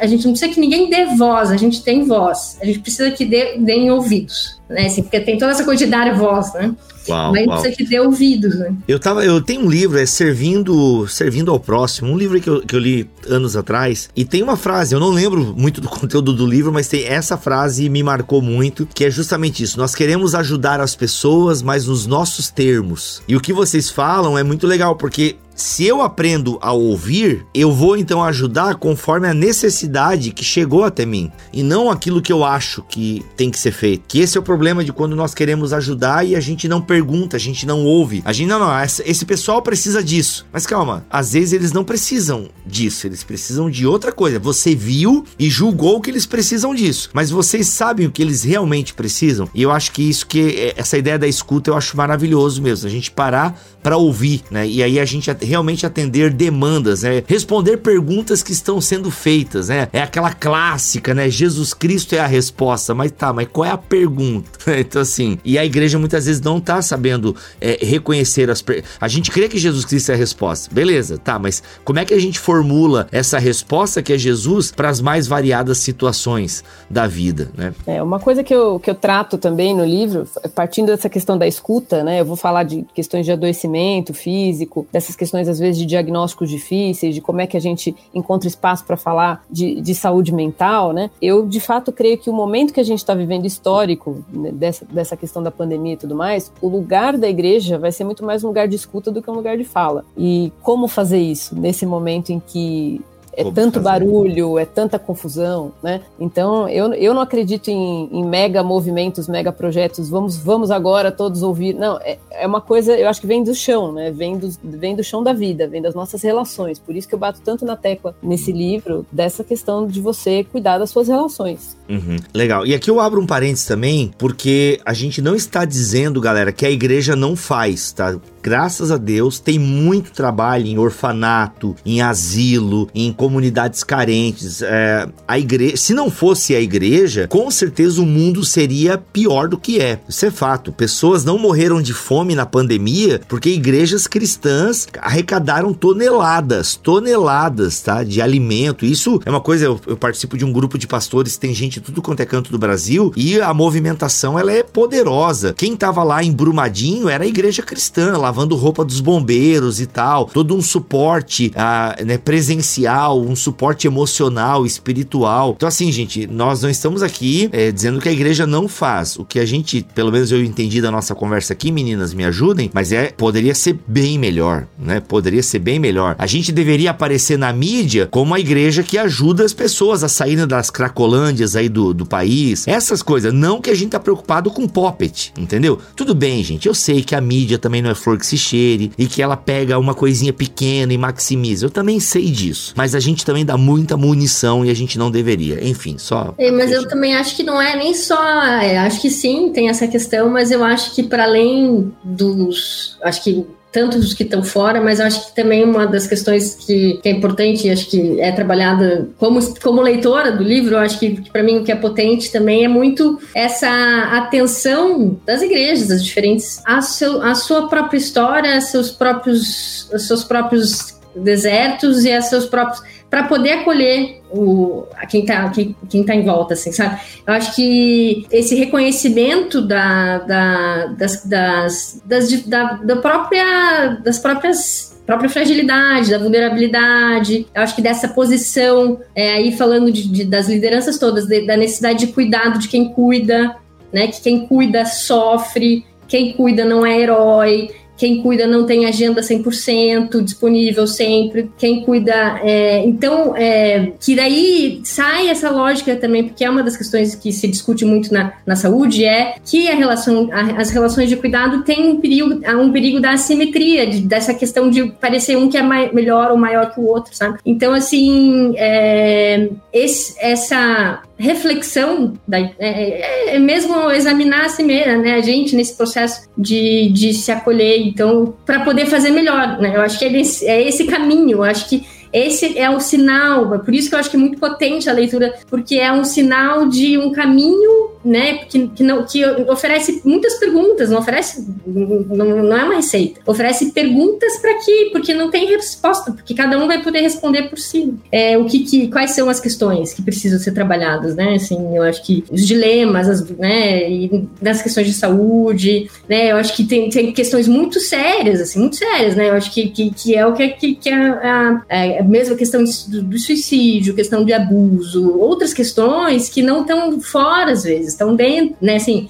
a gente não precisa que ninguém dê voz, a gente tem voz, a gente precisa que dê, ouvidos, né? Assim, porque tem toda essa coisa de dar voz, né? Uau, Mas uau. precisa que dê ouvidos, né? Eu, tava, eu tenho um livro, é Servindo Servindo ao Próximo, um livro que eu, que eu li anos atrás, e tem uma frase, eu não lembro muito do conteúdo do livro, mas tem essa frase me marcou muito, que é justamente isso. Nós queremos ajudar as pessoas, mas nos nossos termos. E o que vocês falam é muito legal, porque se eu aprendo a ouvir, eu vou então ajudar conforme a necessidade que chegou até mim e não aquilo que eu acho que tem que ser feito. Que esse é o problema de quando nós queremos ajudar e a gente não pergunta, a gente não ouve. A gente não, não, esse pessoal precisa disso. Mas calma, às vezes eles não precisam disso, eles precisam de outra coisa. Você viu e julgou que eles precisam disso, mas vocês sabem o que eles realmente precisam? E eu acho que isso que essa ideia da escuta eu acho maravilhoso mesmo, a gente parar para ouvir, né? E aí a gente realmente atender demandas, né? Responder perguntas que estão sendo feitas, né? É aquela clássica, né? Jesus Cristo é a resposta, mas tá, mas qual é a pergunta? então assim, e a igreja muitas vezes não tá sabendo é, reconhecer as per... a gente crê que Jesus Cristo é a resposta, beleza? Tá, mas como é que a gente formula essa resposta que é Jesus para as mais variadas situações da vida, né? É uma coisa que eu, que eu trato também no livro, partindo dessa questão da escuta, né? Eu vou falar de questões de adoecimento físico, dessas questões, às vezes, de diagnósticos difíceis, de como é que a gente encontra espaço para falar de, de saúde mental, né? Eu, de fato, creio que o momento que a gente está vivendo histórico, né, dessa, dessa questão da pandemia e tudo mais, o lugar da igreja vai ser muito mais um lugar de escuta do que um lugar de fala. E como fazer isso nesse momento em que é tanto fazer. barulho, é tanta confusão, né? Então, eu, eu não acredito em, em, mega movimentos, mega projetos, vamos, vamos agora todos ouvir. Não, é, é uma coisa, eu acho que vem do chão, né? Vem do, vem do chão da vida, vem das nossas relações. Por isso que eu bato tanto na tecla nesse livro dessa questão de você cuidar das suas relações. Uhum, legal. E aqui eu abro um parênteses também, porque a gente não está dizendo, galera, que a igreja não faz, tá? Graças a Deus, tem muito trabalho em orfanato, em asilo, em comunidades carentes. É, a igreja, se não fosse a igreja, com certeza o mundo seria pior do que é. Isso é fato. Pessoas não morreram de fome na pandemia porque igrejas cristãs arrecadaram toneladas, toneladas, tá, de alimento. Isso é uma coisa. Eu, eu participo de um grupo de pastores, tem gente tudo quanto é canto do Brasil e a movimentação ela é poderosa. Quem tava lá em Brumadinho era a igreja cristã, lavando roupa dos bombeiros e tal, todo um suporte ah, né, presencial, um suporte emocional, espiritual. Então assim, gente, nós não estamos aqui é, dizendo que a igreja não faz. O que a gente, pelo menos eu entendi da nossa conversa aqui, meninas, me ajudem, mas é poderia ser bem melhor, né? Poderia ser bem melhor. A gente deveria aparecer na mídia como a igreja que ajuda as pessoas a saírem das cracolândias aí do, do país, essas coisas. Não que a gente tá preocupado com Poppet, entendeu? Tudo bem, gente, eu sei que a mídia também não é flor que se cheire e que ela pega uma coisinha pequena e maximiza. Eu também sei disso. Mas a gente também dá muita munição e a gente não deveria. Enfim, só. É, mas eu também acho que não é nem só. É, acho que sim, tem essa questão, mas eu acho que para além dos. Acho que tanto os que estão fora, mas acho que também uma das questões que, que é importante, acho que é trabalhada como, como leitora do livro, acho que, que para mim o que é potente também é muito essa atenção das igrejas, das diferentes, a, seu, a sua própria história, seus próprios, seus próprios desertos e a seus próprios para poder acolher o, a quem está quem, quem tá em volta, assim, sabe? Eu acho que esse reconhecimento da, da, das, das, das, da, da própria, das próprias própria fragilidade, da vulnerabilidade. Eu acho que dessa posição, é, aí falando de, de, das lideranças todas, de, da necessidade de cuidado de quem cuida, né? Que quem cuida sofre, quem cuida não é herói quem cuida não tem agenda 100% disponível sempre, quem cuida. É, então, é, que daí sai essa lógica também, porque é uma das questões que se discute muito na, na saúde, é que a relação, a, as relações de cuidado têm um perigo, um perigo da assimetria, de, dessa questão de parecer um que é mai, melhor ou maior que o outro, sabe? Então, assim, é, esse, essa reflexão, da, é, é, é, mesmo examinar a si né, a gente nesse processo de, de se acolher, então, para poder fazer melhor, né, eu acho que é, desse, é esse caminho, eu acho que esse é o sinal, é por isso que eu acho que é muito potente a leitura, porque é um sinal de um caminho, né, que, que, não, que oferece muitas perguntas, não oferece, não, não é uma receita, oferece perguntas para que, porque não tem resposta, porque cada um vai poder responder por si. É, o que, que, quais são as questões que precisam ser trabalhadas, né, assim, eu acho que os dilemas, as, né, e nas questões de saúde, né, eu acho que tem, tem questões muito sérias, assim, muito sérias, né, eu acho que, que, que é o que, que, que a, a, a mesmo a questão do, suicídio, questão de abuso, outras questões que não estão fora às vezes, estão dentro, né, assim,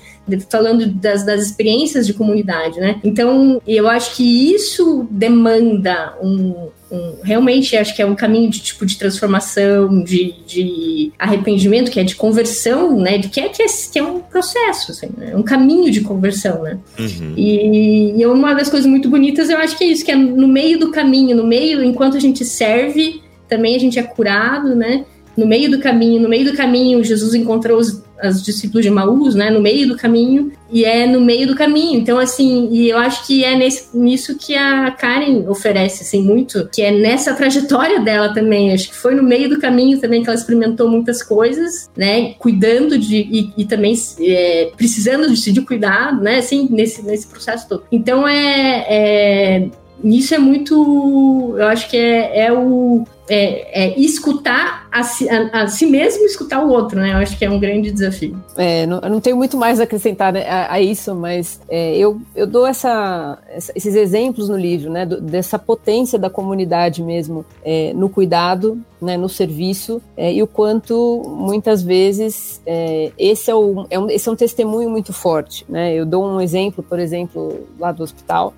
falando das, das experiências de comunidade, né? Então, eu acho que isso demanda um, um, realmente acho que é um caminho de tipo de transformação, de, de arrependimento, que é de conversão, né? De que é, que é, que é um processo, assim, né? um caminho de conversão, né? Uhum. E, e uma das coisas muito bonitas, eu acho que é isso, que é no meio do caminho, no meio, enquanto a gente serve, também a gente é curado, né? no meio do caminho, no meio do caminho, Jesus encontrou os, as discípulos de Maús, né, no meio do caminho, e é no meio do caminho. Então, assim, e eu acho que é nesse, nisso que a Karen oferece, assim, muito, que é nessa trajetória dela também. Acho que foi no meio do caminho também que ela experimentou muitas coisas, né, cuidando de, e, e também é, precisando de, de cuidado, né, assim, nesse, nesse processo todo. Então, é, é isso é muito, eu acho que é, é o é, é escutar a si, a, a si, mesmo escutar o outro, né? Eu acho que é um grande desafio. É, não, eu não tenho muito mais a acrescentar né, a, a, isso, mas é, eu, eu dou essa, esses exemplos no livro, né? Do, dessa potência da comunidade mesmo é, no cuidado, né, no serviço, é, e o quanto muitas vezes é, esse, é, um, esse é um testemunho muito forte. Né? Eu dou um exemplo, por exemplo, lá do hospital.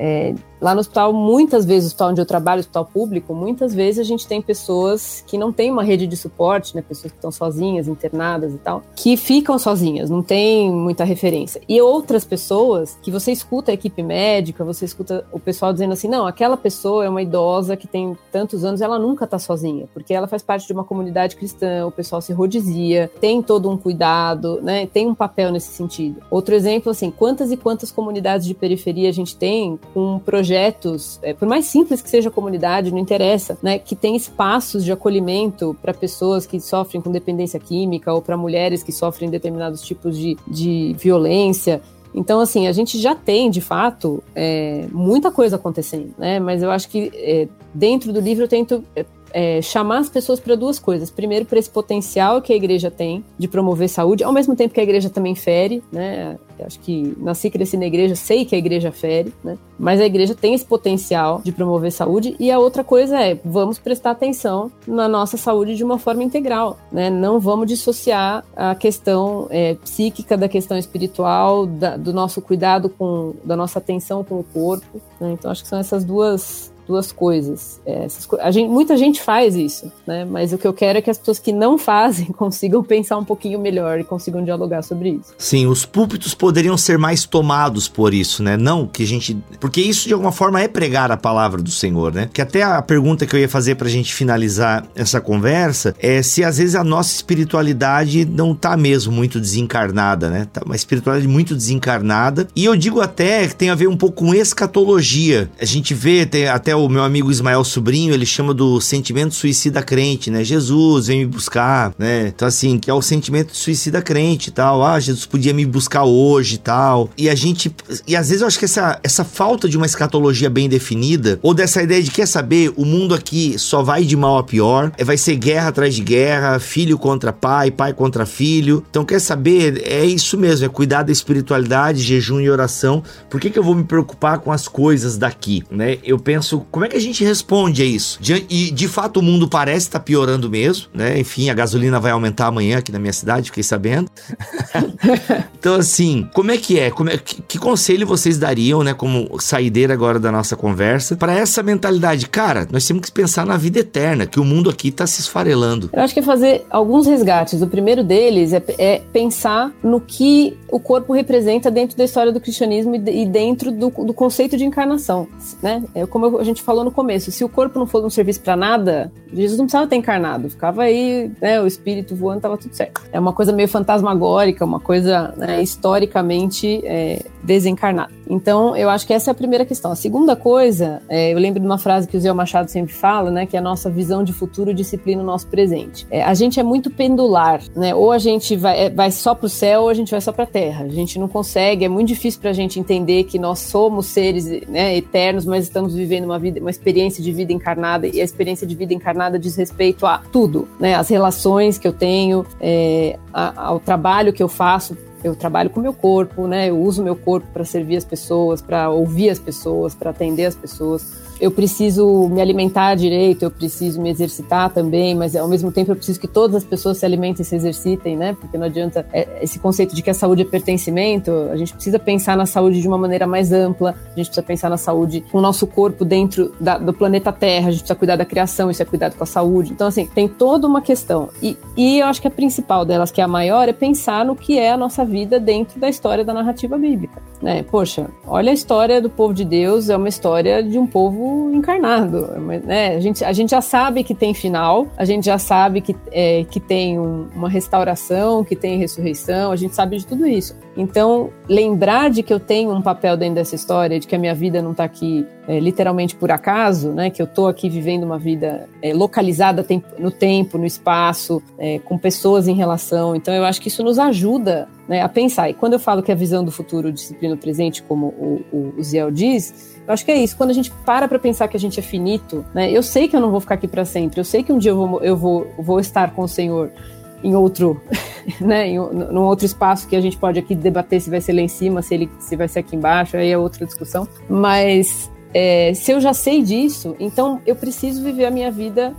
É, Lá no hospital, muitas vezes, o hospital onde eu trabalho, hospital público, muitas vezes a gente tem pessoas que não têm uma rede de suporte, né? Pessoas que estão sozinhas, internadas e tal, que ficam sozinhas, não tem muita referência. E outras pessoas que você escuta a equipe médica, você escuta o pessoal dizendo assim: não, aquela pessoa é uma idosa que tem tantos anos, ela nunca está sozinha, porque ela faz parte de uma comunidade cristã, o pessoal se rodizia, tem todo um cuidado, né? Tem um papel nesse sentido. Outro exemplo, assim, quantas e quantas comunidades de periferia a gente tem com projetos projetos, é, por mais simples que seja a comunidade, não interessa, né, que tem espaços de acolhimento para pessoas que sofrem com dependência química ou para mulheres que sofrem determinados tipos de, de violência. Então, assim, a gente já tem, de fato, é, muita coisa acontecendo, né? Mas eu acho que é, dentro do livro eu tento é, chamar as pessoas para duas coisas. Primeiro, para esse potencial que a igreja tem de promover saúde, ao mesmo tempo que a igreja também fere, né? Eu acho que nasci cresci na igreja, sei que a igreja fere, né? Mas a igreja tem esse potencial de promover saúde. E a outra coisa é, vamos prestar atenção na nossa saúde de uma forma integral, né? Não vamos dissociar a questão é, psíquica da questão espiritual, da, do nosso cuidado com, da nossa atenção com o corpo. Né? Então, acho que são essas duas duas coisas. É, a gente, muita gente faz isso, né? Mas o que eu quero é que as pessoas que não fazem consigam pensar um pouquinho melhor e consigam dialogar sobre isso. Sim, os púlpitos poderiam ser mais tomados por isso, né? Não que a gente. Porque isso de alguma forma é pregar a palavra do Senhor, né? Que até a pergunta que eu ia fazer pra gente finalizar essa conversa é se às vezes a nossa espiritualidade não tá mesmo muito desencarnada, né? Tá uma espiritualidade muito desencarnada. E eu digo até que tem a ver um pouco com escatologia. A gente vê tem até o meu amigo Ismael Sobrinho, ele chama do sentimento suicida crente, né? Jesus, vem me buscar, né? Então, assim, que é o sentimento suicida crente e tal. Ah, Jesus podia me buscar hoje e tal. E a gente. E às vezes eu acho que essa, essa falta de uma escatologia bem definida, ou dessa ideia de quer saber, o mundo aqui só vai de mal a pior, é, vai ser guerra atrás de guerra, filho contra pai, pai contra filho. Então, quer saber, é isso mesmo, é cuidar da espiritualidade, jejum e oração. Por que, que eu vou me preocupar com as coisas daqui, né? Eu penso como é que a gente responde a isso? De, e de fato o mundo parece estar tá piorando mesmo, né? Enfim, a gasolina vai aumentar amanhã aqui na minha cidade, fiquei sabendo. então, assim, como é que é? Como é que, que, conselho vocês dariam, né, como saideira agora da nossa conversa, para essa mentalidade? Cara, nós temos que pensar na vida eterna, que o mundo aqui está se esfarelando. Eu acho que é fazer alguns resgates. O primeiro deles é, é pensar no que o corpo representa dentro da história do cristianismo e, e dentro do, do, conceito de encarnação, né? É como a gente gente falou no começo, se o corpo não for um serviço para nada, Jesus não precisava ter encarnado, ficava aí, né, o espírito voando, tava tudo certo. É uma coisa meio fantasmagórica, uma coisa né, historicamente é, desencarnada. Então, eu acho que essa é a primeira questão. A segunda coisa, é, eu lembro de uma frase que o Zé Machado sempre fala, né, que é a nossa visão de futuro disciplina o nosso presente. É, a gente é muito pendular, né? Ou a gente vai, é, vai só para o céu ou a gente vai só para a terra. A gente não consegue, é muito difícil para a gente entender que nós somos seres né, eternos, mas estamos vivendo uma vida, uma experiência de vida encarnada e a experiência de vida encarnada diz respeito a tudo, né? As relações que eu tenho, é, a, ao trabalho que eu faço eu trabalho com o meu corpo, né? Eu uso o meu corpo para servir as pessoas, para ouvir as pessoas, para atender as pessoas eu preciso me alimentar direito, eu preciso me exercitar também, mas ao mesmo tempo eu preciso que todas as pessoas se alimentem e se exercitem, né? Porque não adianta é, esse conceito de que a saúde é pertencimento, a gente precisa pensar na saúde de uma maneira mais ampla, a gente precisa pensar na saúde com o nosso corpo dentro da, do planeta Terra, a gente precisa cuidar da criação, isso é cuidado com a saúde. Então, assim, tem toda uma questão. E, e eu acho que a principal delas, que é a maior, é pensar no que é a nossa vida dentro da história da narrativa bíblica. Né? Poxa, olha a história do povo de Deus, é uma história de um povo encarnado. Né? A, gente, a gente já sabe que tem final, a gente já sabe que, é, que tem um, uma restauração, que tem ressurreição, a gente sabe de tudo isso. Então, lembrar de que eu tenho um papel dentro dessa história, de que a minha vida não está aqui é, literalmente por acaso, né? que eu estou aqui vivendo uma vida é, localizada no tempo, no espaço, é, com pessoas em relação. Então, eu acho que isso nos ajuda né, a pensar. E quando eu falo que a visão do futuro disciplina o presente, como o, o, o Ziel diz, eu acho que é isso. Quando a gente para para pensar que a gente é finito, né? Eu sei que eu não vou ficar aqui para sempre. Eu sei que um dia eu vou, eu vou, vou estar com o Senhor em outro, né, em, num outro espaço que a gente pode aqui debater se vai ser lá em cima, se ele se vai ser aqui embaixo, aí é outra discussão. Mas é, se eu já sei disso, então eu preciso viver a minha vida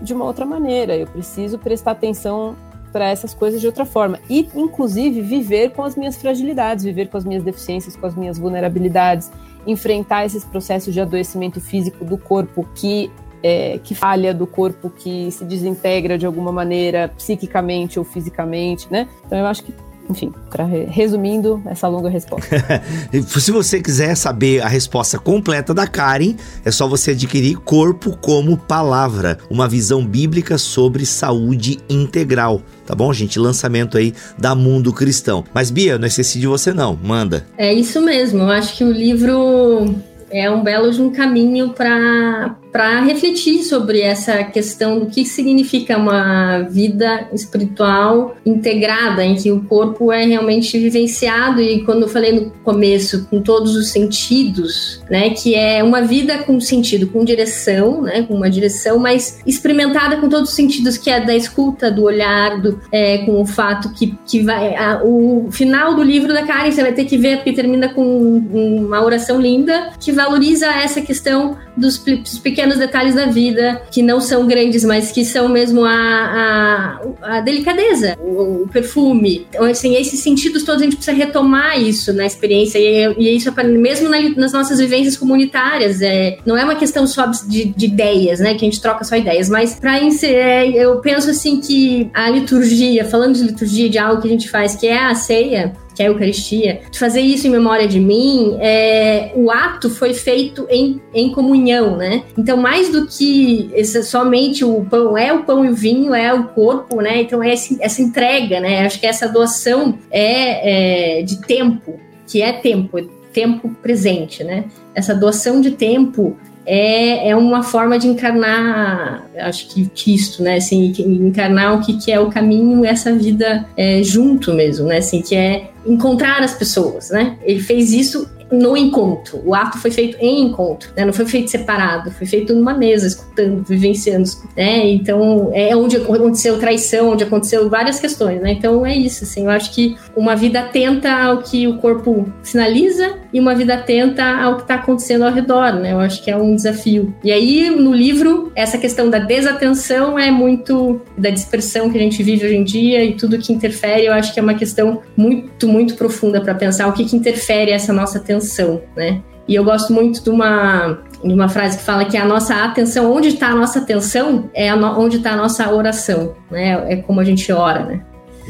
de uma outra maneira. Eu preciso prestar atenção para essas coisas de outra forma e, inclusive, viver com as minhas fragilidades, viver com as minhas deficiências, com as minhas vulnerabilidades enfrentar esses processos de adoecimento físico do corpo que é, que falha do corpo, que se desintegra de alguma maneira, psiquicamente ou fisicamente, né? Então eu acho que enfim, para resumindo essa longa resposta. Se você quiser saber a resposta completa da Karen, é só você adquirir Corpo como Palavra, uma visão bíblica sobre saúde integral. Tá bom, gente? Lançamento aí da Mundo Cristão. Mas Bia, não esqueci de você não, manda. É isso mesmo. Eu acho que o livro é um belo de um caminho para para refletir sobre essa questão do que significa uma vida espiritual integrada, em que o corpo é realmente vivenciado e quando eu falei no começo com todos os sentidos, né, que é uma vida com sentido, com direção, né, com uma direção, mas experimentada com todos os sentidos, que é da escuta, do olhar, do, é, com o fato que, que vai a, o final do livro da Karen você vai ter que ver porque termina com uma oração linda que valoriza essa questão dos, dos pequenos detalhes da vida, que não são grandes, mas que são mesmo a, a, a delicadeza, o, o, perfume. Então, assim, esses sentidos todos a gente precisa retomar isso na experiência, e, e isso é mesmo na, nas nossas vivências comunitárias. É, não é uma questão só de, de ideias, né, que a gente troca só ideias, mas para é, eu penso assim que a liturgia, falando de liturgia, de algo que a gente faz, que é a ceia, que é a Eucaristia, fazer isso em memória de mim, é, o ato foi feito em, em comunhão, né? Então, mais do que esse, somente o pão, é o pão e o vinho, é o corpo, né? Então, é essa, essa entrega, né? Acho que essa doação é, é de tempo, que é tempo, tempo presente, né? Essa doação de tempo é, é uma forma de encarnar, acho que Cristo, né? Assim, encarnar o que, que é o caminho, essa vida é, junto mesmo, né? Assim, que é encontrar as pessoas, né? Ele fez isso no encontro. O ato foi feito em encontro, né? não foi feito separado, foi feito numa mesa, escutando, vivenciando. Né? Então, é onde aconteceu traição, onde aconteceu várias questões. Né? Então, é isso. Assim, eu acho que uma vida atenta ao que o corpo sinaliza e uma vida atenta ao que está acontecendo ao redor. Né? Eu acho que é um desafio. E aí, no livro, essa questão da desatenção é muito da dispersão que a gente vive hoje em dia e tudo que interfere. Eu acho que é uma questão muito, muito profunda para pensar o que, que interfere essa nossa atenção atenção, né? E eu gosto muito de uma, de uma frase que fala que a nossa atenção, onde está a nossa atenção, é no, onde está a nossa oração, né? É como a gente ora, né?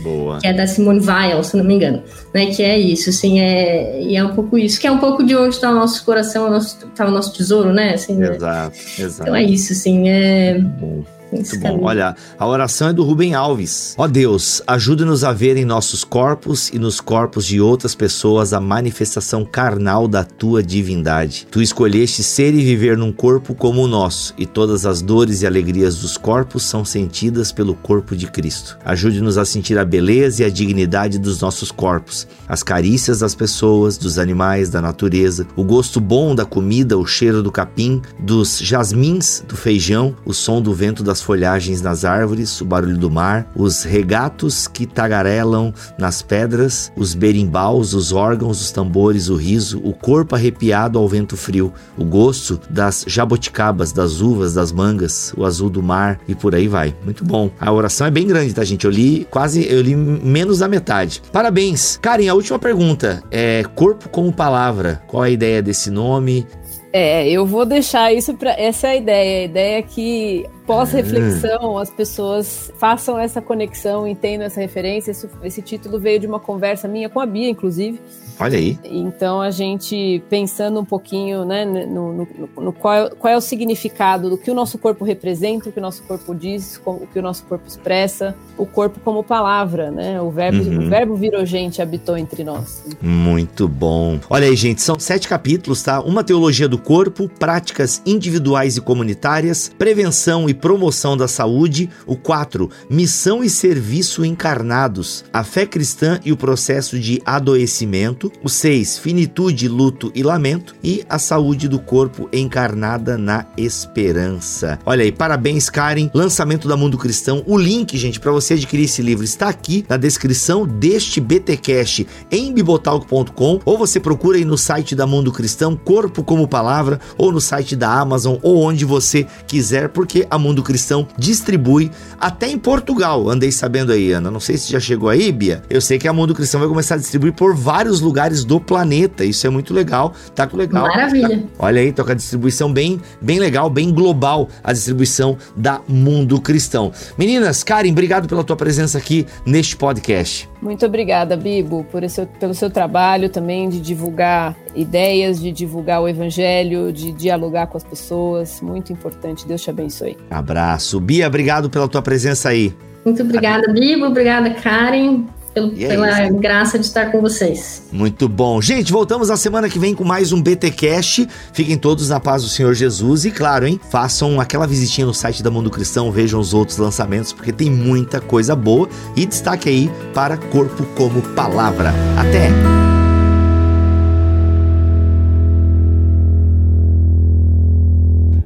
Boa. Que é da Simone Weil, se não me engano. Né? Que é isso, assim, é, e é um pouco isso. Que é um pouco de onde está o nosso coração, está o nosso, tá o nosso tesouro, né? Assim, exato, exato. Então é isso, assim, é... Bom. Muito bom. Olha, a oração é do Rubem Alves. Ó Deus, ajude-nos a ver em nossos corpos e nos corpos de outras pessoas a manifestação carnal da tua divindade. Tu escolheste ser e viver num corpo como o nosso, e todas as dores e alegrias dos corpos são sentidas pelo corpo de Cristo. Ajude-nos a sentir a beleza e a dignidade dos nossos corpos, as carícias das pessoas, dos animais, da natureza, o gosto bom da comida, o cheiro do capim, dos jasmins, do feijão, o som do vento das folhagens nas árvores, o barulho do mar, os regatos que tagarelam nas pedras, os berimbaus, os órgãos, os tambores, o riso, o corpo arrepiado ao vento frio, o gosto das jaboticabas, das uvas, das mangas, o azul do mar e por aí vai. Muito bom. A oração é bem grande, tá, gente? Eu li quase, eu li menos da metade. Parabéns. Karen, a última pergunta é corpo como palavra. Qual a ideia desse nome? É, eu vou deixar isso para essa é a ideia. A ideia é que pós-reflexão as pessoas façam essa conexão, entendam essa referência. Esse, esse título veio de uma conversa minha com a Bia, inclusive. Olha aí. Então a gente pensando um pouquinho, né, no, no, no qual, qual, é o significado do que o nosso corpo representa, o que o nosso corpo diz, o que o nosso corpo expressa, o corpo como palavra, né? O verbo, uhum. o verbo virogente habitou entre nós. Muito bom. Olha aí, gente, são sete capítulos, tá? Uma teologia do corpo, práticas individuais e comunitárias, prevenção e promoção da saúde. O quatro, missão e serviço encarnados, a fé cristã e o processo de adoecimento. O 6, finitude, luto e lamento. E a saúde do corpo encarnada na esperança. Olha aí, parabéns, Karen. Lançamento da Mundo Cristão. O link, gente, para você adquirir esse livro está aqui na descrição deste BTcast em bibotalk.com ou você procura aí no site da Mundo Cristão, Corpo como Palavra, ou no site da Amazon, ou onde você quiser, porque a Mundo Cristão distribui até em Portugal. Andei sabendo aí, Ana. Não sei se já chegou aí, Bia. Eu sei que a Mundo Cristão vai começar a distribuir por vários lugares do planeta. Isso é muito legal. Tá com legal. Maravilha. Tá, olha aí, toca a distribuição bem, bem legal, bem global a distribuição da Mundo Cristão. Meninas, Karen, obrigado pela tua presença aqui neste podcast. Muito obrigada, Bibo, por esse, pelo seu trabalho também de divulgar ideias, de divulgar o evangelho, de dialogar com as pessoas. Muito importante. Deus te abençoe. Abraço. Bia, obrigado pela tua presença aí. Muito obrigada, Bibo. Obrigada, Karen pelo, é pela isso. graça de estar com vocês. Muito bom. Gente, voltamos na semana que vem com mais um BT Cash. Fiquem todos na paz do Senhor Jesus e, claro, hein, façam aquela visitinha no site da Mundo Cristão, vejam os outros lançamentos, porque tem muita coisa boa. E destaque aí para Corpo como Palavra. Até!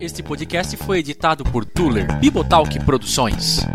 Este podcast foi editado por Tuller Bibotalk Produções.